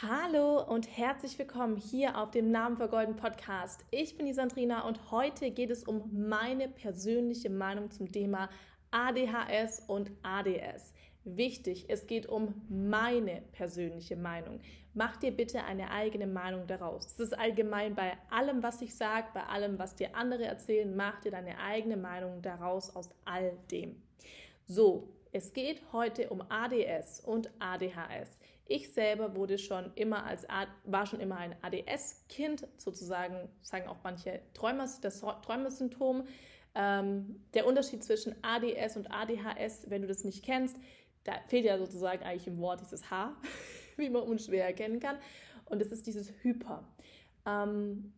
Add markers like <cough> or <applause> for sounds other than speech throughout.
Hallo und herzlich willkommen hier auf dem Namen vergolden Podcast. Ich bin die Sandrina und heute geht es um meine persönliche Meinung zum Thema ADHS und ADS. Wichtig, es geht um meine persönliche Meinung. Mach dir bitte eine eigene Meinung daraus. Das ist allgemein bei allem, was ich sage, bei allem, was dir andere erzählen, mach dir deine eigene Meinung daraus aus all dem. So, es geht heute um ADS und ADHS. Ich selber wurde schon immer als war schon immer ein ADS-Kind, sozusagen sagen auch manche Träumer, das Träumersymptom. Ähm, der Unterschied zwischen ADS und ADHS, wenn du das nicht kennst, da fehlt ja sozusagen eigentlich im Wort dieses H, <laughs> wie man unschwer erkennen kann. Und es ist dieses Hyper. Ähm,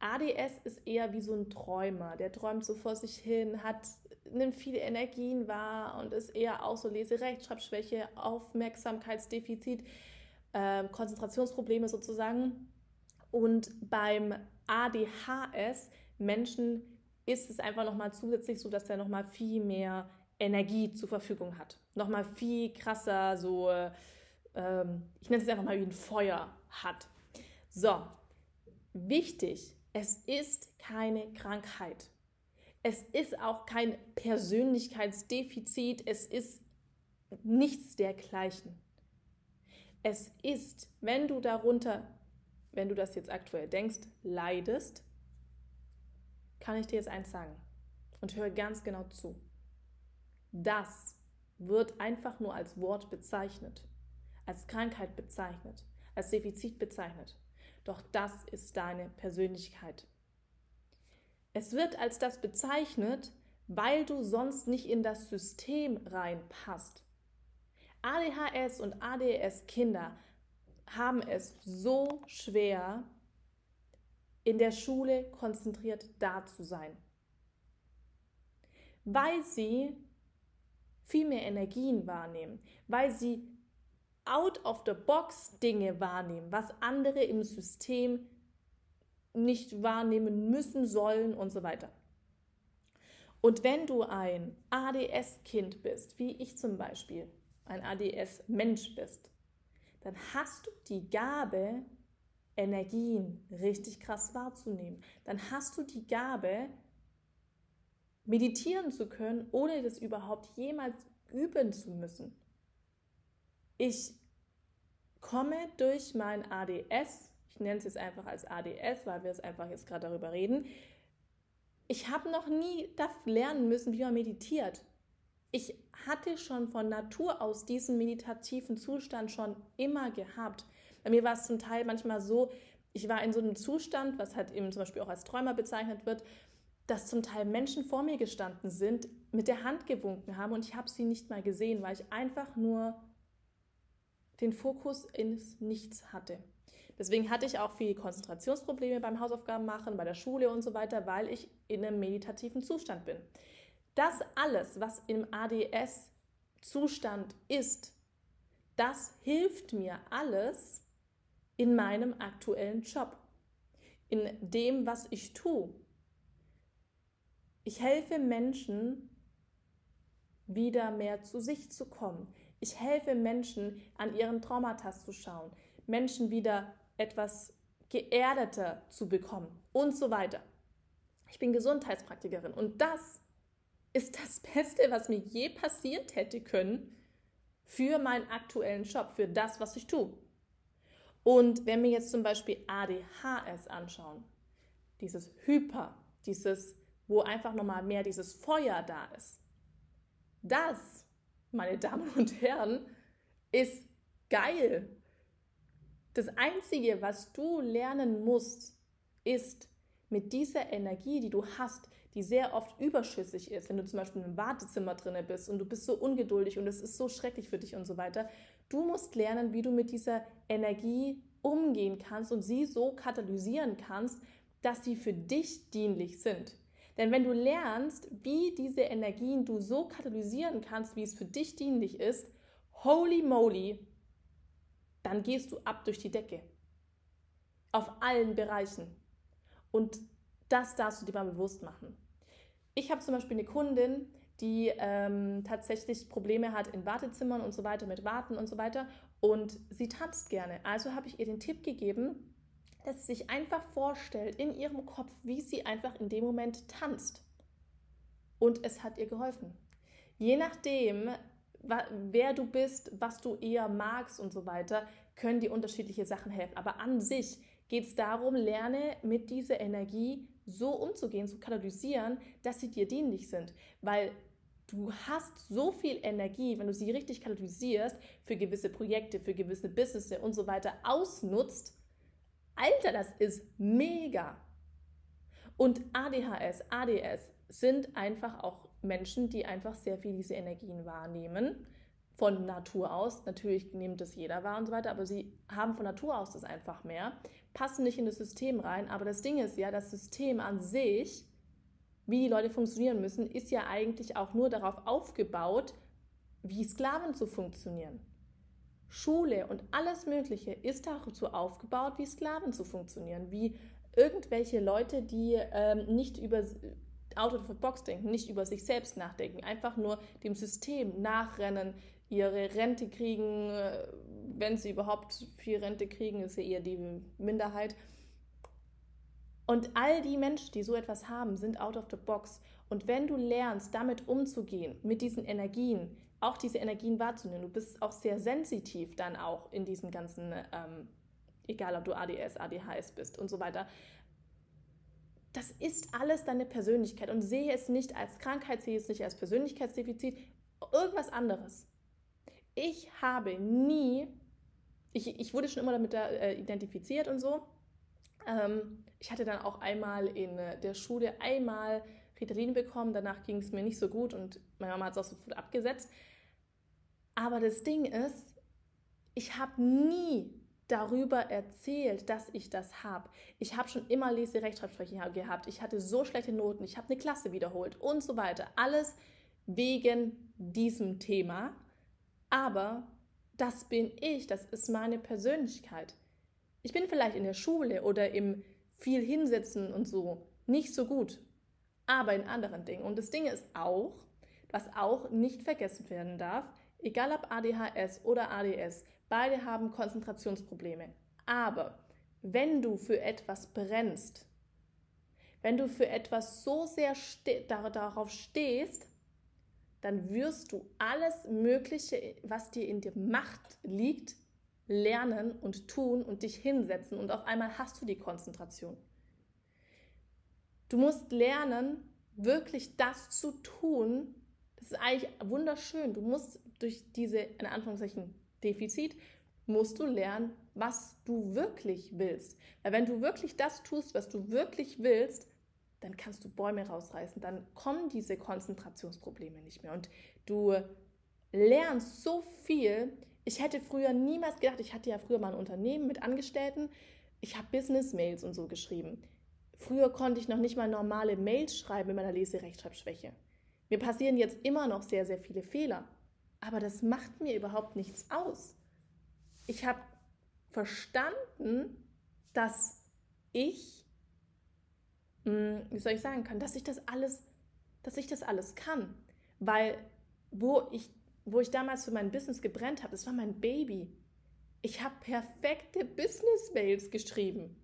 ADS ist eher wie so ein Träumer. Der träumt so vor sich hin, hat nimmt viele Energien wahr und ist eher auch so Leserechtschreibschwäche, Aufmerksamkeitsdefizit, äh, Konzentrationsprobleme sozusagen. Und beim ADHS Menschen ist es einfach nochmal zusätzlich so, dass er nochmal viel mehr Energie zur Verfügung hat. Nochmal viel krasser, so, ähm, ich nenne es einfach mal wie ein Feuer hat. So, wichtig, es ist keine Krankheit. Es ist auch kein Persönlichkeitsdefizit, es ist nichts dergleichen. Es ist, wenn du darunter, wenn du das jetzt aktuell denkst, leidest, kann ich dir jetzt eins sagen und höre ganz genau zu. Das wird einfach nur als Wort bezeichnet, als Krankheit bezeichnet, als Defizit bezeichnet. Doch das ist deine Persönlichkeit. Es wird als das bezeichnet, weil du sonst nicht in das System reinpasst. ADHS und ADS-Kinder haben es so schwer, in der Schule konzentriert da zu sein, weil sie viel mehr Energien wahrnehmen, weil sie out of the box Dinge wahrnehmen, was andere im System nicht wahrnehmen müssen, sollen und so weiter. Und wenn du ein ADS-Kind bist, wie ich zum Beispiel, ein ADS-Mensch bist, dann hast du die Gabe, Energien richtig krass wahrzunehmen. Dann hast du die Gabe, meditieren zu können, ohne das überhaupt jemals üben zu müssen. Ich komme durch mein ADS ich nenne es jetzt einfach als ADS, weil wir es einfach jetzt gerade darüber reden. Ich habe noch nie lernen müssen, wie man meditiert. Ich hatte schon von Natur aus diesen meditativen Zustand schon immer gehabt. Bei mir war es zum Teil manchmal so, ich war in so einem Zustand, was halt eben zum Beispiel auch als Träumer bezeichnet wird, dass zum Teil Menschen vor mir gestanden sind, mit der Hand gewunken haben und ich habe sie nicht mal gesehen, weil ich einfach nur den Fokus ins Nichts hatte. Deswegen hatte ich auch viel Konzentrationsprobleme beim Hausaufgaben machen, bei der Schule und so weiter, weil ich in einem meditativen Zustand bin. Das alles, was im ADS-Zustand ist, das hilft mir alles in meinem aktuellen Job, in dem, was ich tue. Ich helfe Menschen, wieder mehr zu sich zu kommen. Ich helfe Menschen, an ihren Traumata zu schauen, Menschen wieder etwas geerdeter zu bekommen und so weiter. Ich bin Gesundheitspraktikerin und das ist das <laughs> Beste, was mir je passiert hätte können für meinen aktuellen Job, für das, was ich tue. Und wenn wir jetzt zum Beispiel ADHS anschauen, dieses Hyper, dieses, wo einfach nochmal mehr dieses Feuer da ist, das, meine Damen und Herren, ist geil. Das Einzige, was du lernen musst, ist mit dieser Energie, die du hast, die sehr oft überschüssig ist, wenn du zum Beispiel im Wartezimmer drin bist und du bist so ungeduldig und es ist so schrecklich für dich und so weiter. Du musst lernen, wie du mit dieser Energie umgehen kannst und sie so katalysieren kannst, dass sie für dich dienlich sind. Denn wenn du lernst, wie diese Energien du so katalysieren kannst, wie es für dich dienlich ist, holy moly, dann gehst du ab durch die Decke. Auf allen Bereichen. Und das darfst du dir mal bewusst machen. Ich habe zum Beispiel eine Kundin, die ähm, tatsächlich Probleme hat in Wartezimmern und so weiter, mit Warten und so weiter. und sie tanzt gerne. Also habe ich ihr den Tipp gegeben, dass sie sich einfach vorstellt in ihrem Kopf, wie sie einfach in dem Moment tanzt. Und es hat ihr geholfen. Je nachdem, wer du bist, was du eher magst und so weiter, können dir unterschiedliche Sachen helfen. Aber an sich geht es darum, lerne mit dieser Energie so umzugehen, zu kanalisieren, dass sie dir dienlich sind. Weil du hast so viel Energie, wenn du sie richtig kanalisierst, für gewisse Projekte, für gewisse Businesses und so weiter ausnutzt. Alter, das ist mega. Und ADHS, ADS sind einfach auch Menschen, die einfach sehr viel diese Energien wahrnehmen. Von Natur aus. Natürlich nimmt das jeder wahr und so weiter, aber sie haben von Natur aus das einfach mehr, passen nicht in das System rein. Aber das Ding ist ja, das System an sich, wie die Leute funktionieren müssen, ist ja eigentlich auch nur darauf aufgebaut, wie Sklaven zu funktionieren. Schule und alles Mögliche ist dazu aufgebaut, wie Sklaven zu funktionieren, wie irgendwelche Leute, die ähm, nicht über out of the box denken, nicht über sich selbst nachdenken, einfach nur dem System nachrennen, ihre Rente kriegen, äh, wenn sie überhaupt viel Rente kriegen, ist ja eher die Minderheit. Und all die Menschen, die so etwas haben, sind out of the box. Und wenn du lernst, damit umzugehen, mit diesen Energien, auch diese Energien wahrzunehmen, du bist auch sehr sensitiv dann auch in diesen ganzen, ähm, egal ob du ADS, ADHS bist und so weiter, das ist alles deine Persönlichkeit und sehe es nicht als Krankheit, sehe es nicht als Persönlichkeitsdefizit, irgendwas anderes. Ich habe nie, ich, ich wurde schon immer damit äh, identifiziert und so. Ähm, ich hatte dann auch einmal in der Schule einmal Ritalin bekommen, danach ging es mir nicht so gut und meine Mama hat es auch sofort abgesetzt. Aber das Ding ist, ich habe nie darüber erzählt, dass ich das habe. Ich habe schon immer Lese-Rechtschreibschwäche gehabt. Ich hatte so schlechte Noten. Ich habe eine Klasse wiederholt und so weiter. Alles wegen diesem Thema. Aber das bin ich. Das ist meine Persönlichkeit. Ich bin vielleicht in der Schule oder im viel hinsetzen und so nicht so gut, aber in anderen Dingen. Und das Ding ist auch, was auch nicht vergessen werden darf, egal ob ADHS oder ADS, Beide haben Konzentrationsprobleme. Aber wenn du für etwas brennst, wenn du für etwas so sehr ste darauf stehst, dann wirst du alles Mögliche, was dir in der Macht liegt, lernen und tun und dich hinsetzen und auf einmal hast du die Konzentration. Du musst lernen, wirklich das zu tun. Das ist eigentlich wunderschön. Du musst durch diese, in Anführungszeichen, Defizit, musst du lernen, was du wirklich willst. Weil wenn du wirklich das tust, was du wirklich willst, dann kannst du Bäume rausreißen, dann kommen diese Konzentrationsprobleme nicht mehr. Und du lernst so viel. Ich hätte früher niemals gedacht, ich hatte ja früher mal ein Unternehmen mit Angestellten, ich habe Business-Mails und so geschrieben. Früher konnte ich noch nicht mal normale Mails schreiben mit meiner Leserechtschreibschwäche. Mir passieren jetzt immer noch sehr, sehr viele Fehler. Aber das macht mir überhaupt nichts aus. Ich habe verstanden, dass ich, hm, wie soll ich sagen kann, dass ich das alles, dass ich das alles kann. Weil wo ich, wo ich damals für mein Business gebrennt habe, das war mein Baby. Ich habe perfekte Business-Mails geschrieben,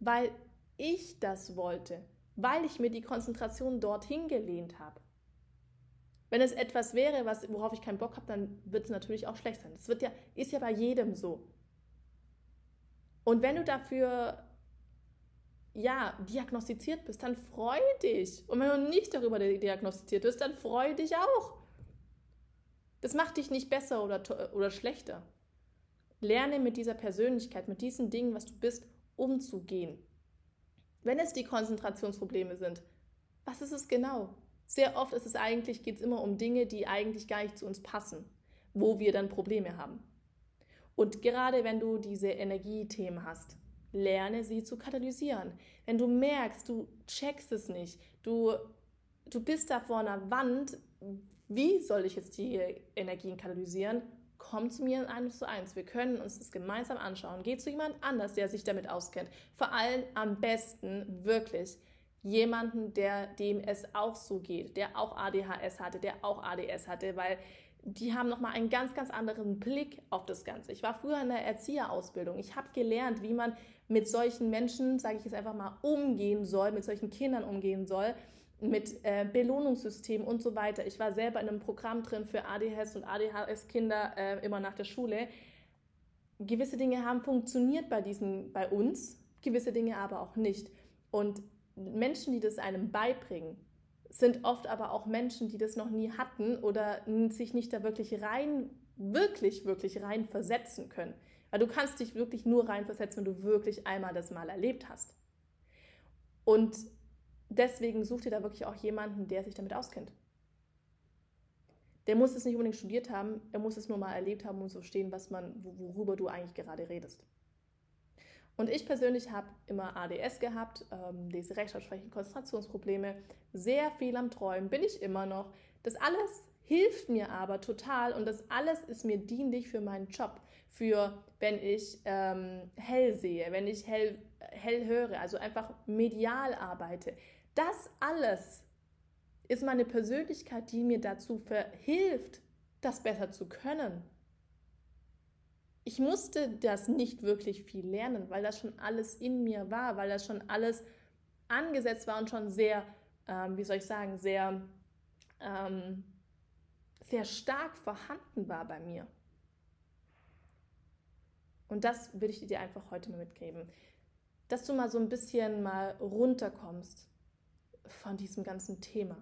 weil ich das wollte, weil ich mir die Konzentration dorthin gelehnt habe. Wenn es etwas wäre, was, worauf ich keinen Bock habe, dann wird es natürlich auch schlecht sein. Das wird ja, ist ja bei jedem so. Und wenn du dafür ja, diagnostiziert bist, dann freu dich. Und wenn du nicht darüber diagnostiziert bist, dann freu dich auch. Das macht dich nicht besser oder, oder schlechter. Lerne mit dieser Persönlichkeit, mit diesen Dingen, was du bist, umzugehen. Wenn es die Konzentrationsprobleme sind, was ist es genau? Sehr oft ist es eigentlich, geht es immer um Dinge, die eigentlich gar nicht zu uns passen, wo wir dann Probleme haben. Und gerade wenn du diese Energiethemen hast, lerne sie zu katalysieren. Wenn du merkst, du checkst es nicht, du, du bist da vor einer Wand, wie soll ich jetzt die Energien katalysieren? Komm zu mir in 1 zu 1. Wir können uns das gemeinsam anschauen. Geh zu jemand anders, der sich damit auskennt. Vor allem am besten wirklich jemanden, der dem es auch so geht, der auch ADHS hatte, der auch ADS hatte, weil die haben nochmal einen ganz, ganz anderen Blick auf das Ganze. Ich war früher in der Erzieherausbildung. Ich habe gelernt, wie man mit solchen Menschen, sage ich jetzt einfach mal, umgehen soll, mit solchen Kindern umgehen soll, mit äh, Belohnungssystemen und so weiter. Ich war selber in einem Programm drin für ADHS und ADHS-Kinder äh, immer nach der Schule. Gewisse Dinge haben funktioniert bei diesen, bei uns, gewisse Dinge aber auch nicht. Und Menschen, die das einem beibringen, sind oft aber auch Menschen, die das noch nie hatten oder sich nicht da wirklich rein, wirklich, wirklich rein versetzen können. Weil du kannst dich wirklich nur reinversetzen, wenn du wirklich einmal das mal erlebt hast. Und deswegen such dir da wirklich auch jemanden, der sich damit auskennt. Der muss es nicht unbedingt studiert haben, er muss es nur mal erlebt haben, um zu verstehen, was man, worüber du eigentlich gerade redest. Und ich persönlich habe immer ADS gehabt, ähm, diese Rechtschreibschwächen, Konzentrationsprobleme, sehr viel am Träumen, bin ich immer noch. Das alles hilft mir aber total und das alles ist mir dienlich für meinen Job, für wenn ich ähm, hell sehe, wenn ich hell, hell höre, also einfach medial arbeite. Das alles ist meine Persönlichkeit, die mir dazu verhilft, das besser zu können ich musste das nicht wirklich viel lernen, weil das schon alles in mir war, weil das schon alles angesetzt war und schon sehr, ähm, wie soll ich sagen, sehr, ähm, sehr stark vorhanden war bei mir. Und das würde ich dir einfach heute mal mitgeben, dass du mal so ein bisschen mal runterkommst von diesem ganzen Thema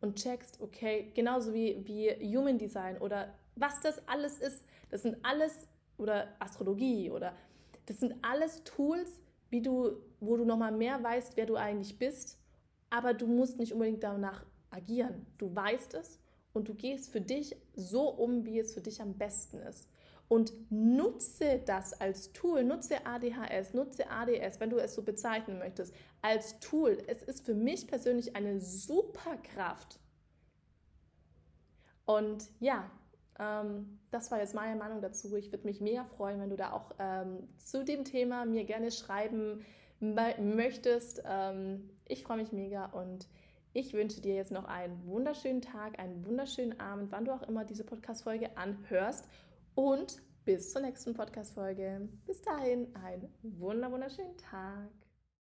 und checkst, okay, genauso wie, wie Human Design oder was das alles ist, das sind alles oder Astrologie oder das sind alles Tools, wie du, wo du nochmal mehr weißt, wer du eigentlich bist, aber du musst nicht unbedingt danach agieren. Du weißt es und du gehst für dich so um, wie es für dich am besten ist. Und nutze das als Tool, nutze ADHS, nutze ADS, wenn du es so bezeichnen möchtest, als Tool. Es ist für mich persönlich eine super Kraft. Und ja, ähm, das war jetzt meine Meinung dazu. Ich würde mich mega freuen, wenn du da auch ähm, zu dem Thema mir gerne schreiben möchtest. Ähm, ich freue mich mega und ich wünsche dir jetzt noch einen wunderschönen Tag, einen wunderschönen Abend, wann du auch immer diese Podcast-Folge anhörst. Und bis zur nächsten Podcast-Folge. Bis dahin, einen wunderschönen Tag.